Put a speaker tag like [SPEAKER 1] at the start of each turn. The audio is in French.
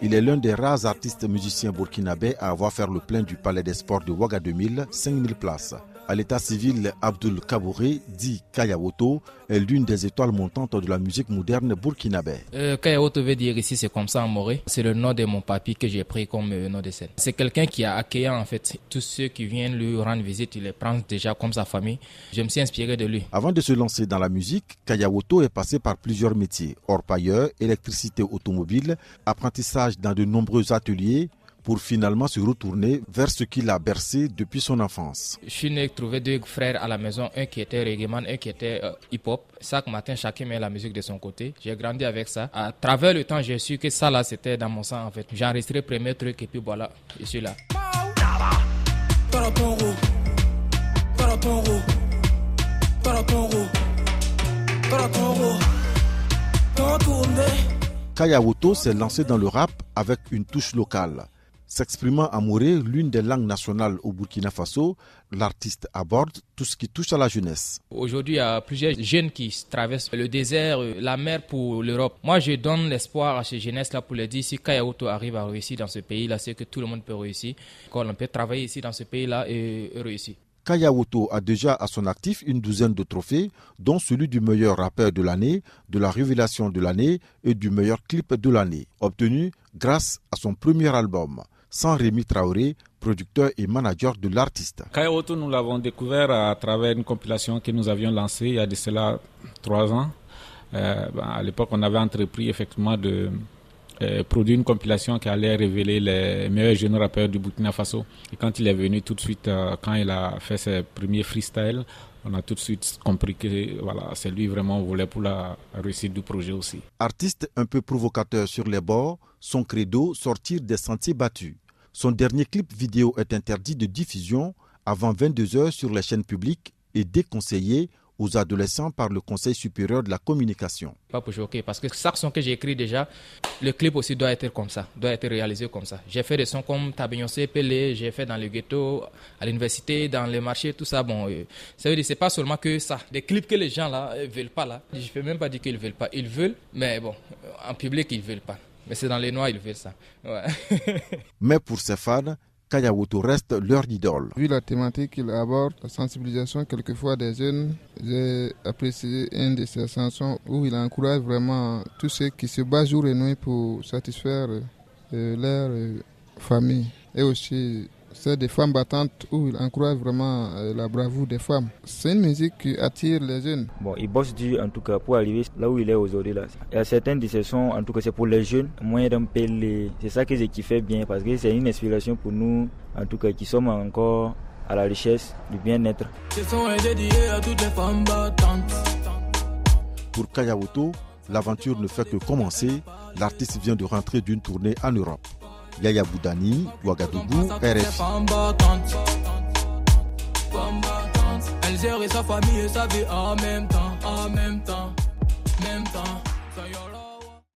[SPEAKER 1] Il est l'un des rares artistes musiciens burkinabés à avoir fait le plein du Palais des Sports de Ouaga 2000, 5000 places à l'état civil, Abdul Kabouré, dit Kayawoto, est l'une des étoiles montantes de la musique moderne burkinabé.
[SPEAKER 2] Euh, Kayawoto veut dire ici, c'est comme ça en moré. C'est le nom de mon papy que j'ai pris comme euh, nom de scène. C'est quelqu'un qui a accueilli en fait tous ceux qui viennent lui rendre visite, il les prend déjà comme sa famille. Je me suis inspiré de lui.
[SPEAKER 1] Avant de se lancer dans la musique, Kayawoto est passé par plusieurs métiers. Orpailleur, électricité automobile, apprentissage dans de nombreux ateliers, pour finalement se retourner vers ce qu'il a bercé depuis son enfance.
[SPEAKER 2] Je suis né trouver deux frères à la maison, un qui était reggae un qui était euh, hip-hop. Chaque matin, chacun met la musique de son côté. J'ai grandi avec ça. À travers le temps, j'ai su que ça là, c'était dans mon sang en fait. J'ai enregistré le premier truc et puis voilà, je suis là.
[SPEAKER 1] Kayawoto s'est lancé dans le rap avec une touche locale. S'exprimant en Mouré, l'une des langues nationales au Burkina Faso, l'artiste aborde tout ce qui touche à la jeunesse.
[SPEAKER 2] Aujourd'hui, il y a plusieurs jeunes qui traversent le désert, la mer pour l'Europe. Moi, je donne l'espoir à ces jeunesses-là pour leur dire si Kayaoto arrive à réussir dans ce pays-là, c'est que tout le monde peut réussir. Qu'on peut travailler ici dans ce pays-là et réussir.
[SPEAKER 1] Kayawoto a déjà à son actif une douzaine de trophées, dont celui du meilleur rappeur de l'année, de la révélation de l'année et du meilleur clip de l'année, obtenu grâce à son premier album sans Rémi Traoré, producteur et manager de l'artiste.
[SPEAKER 3] Kayawoto, nous l'avons découvert à travers une compilation que nous avions lancée il y a de cela trois ans. Euh, ben, à l'époque, on avait entrepris effectivement de euh, produire une compilation qui allait révéler les meilleurs jeunes rappeurs du Burkina Faso. Et quand il est venu tout de suite, euh, quand il a fait ses premiers freestyles, on a tout de suite compris que voilà, c'est lui vraiment voulait pour la réussite du projet aussi.
[SPEAKER 1] Artiste un peu provocateur sur les bords, son credo sortir des sentiers battus. Son dernier clip vidéo est interdit de diffusion avant 22 heures sur les chaînes publiques et déconseillé aux adolescents par le Conseil supérieur de la communication.
[SPEAKER 2] Pas pour choquer, parce que chaque son que j'ai écrit déjà, le clip aussi doit être comme ça, doit être réalisé comme ça. J'ai fait des sons comme Tabignoncé, Pelé, j'ai fait dans le ghetto, à l'université, dans les marchés, tout ça. Bon, euh, ça veut dire c'est pas seulement que ça. Des clips que les gens là euh, veulent pas là. Je ne peux même pas dire qu'ils veulent pas. Ils veulent, mais bon, en public ils veulent pas. Mais c'est dans les noirs ils veulent ça.
[SPEAKER 1] mais pour ces fans, Kayawoto reste leur idole.
[SPEAKER 4] Vu la thématique qu'il aborde, la sensibilisation quelquefois des jeunes, j'ai apprécié une de ses chansons où il encourage vraiment tous ceux qui se battent jour et nuit pour satisfaire euh, leur euh, famille et aussi c'est des femmes battantes où il encourage vraiment euh, la bravoure des femmes. C'est une musique qui attire les jeunes.
[SPEAKER 5] Bon, il bosse dur en tout cas pour arriver là où il est aujourd'hui. Là. Il y a certains de ces sons, en tout cas c'est pour les jeunes, moyen d'un C'est ça que j'ai kiffé bien parce que c'est une inspiration pour nous, en tout cas qui sommes encore à la richesse du bien-être.
[SPEAKER 1] Pour Kayawoto, l'aventure ne fait que commencer. L'artiste vient de rentrer d'une tournée en Europe. Yaya Boudani, Ouagadougou, RF. Elle gère sa famille et sa vie en même temps, en même temps, même temps.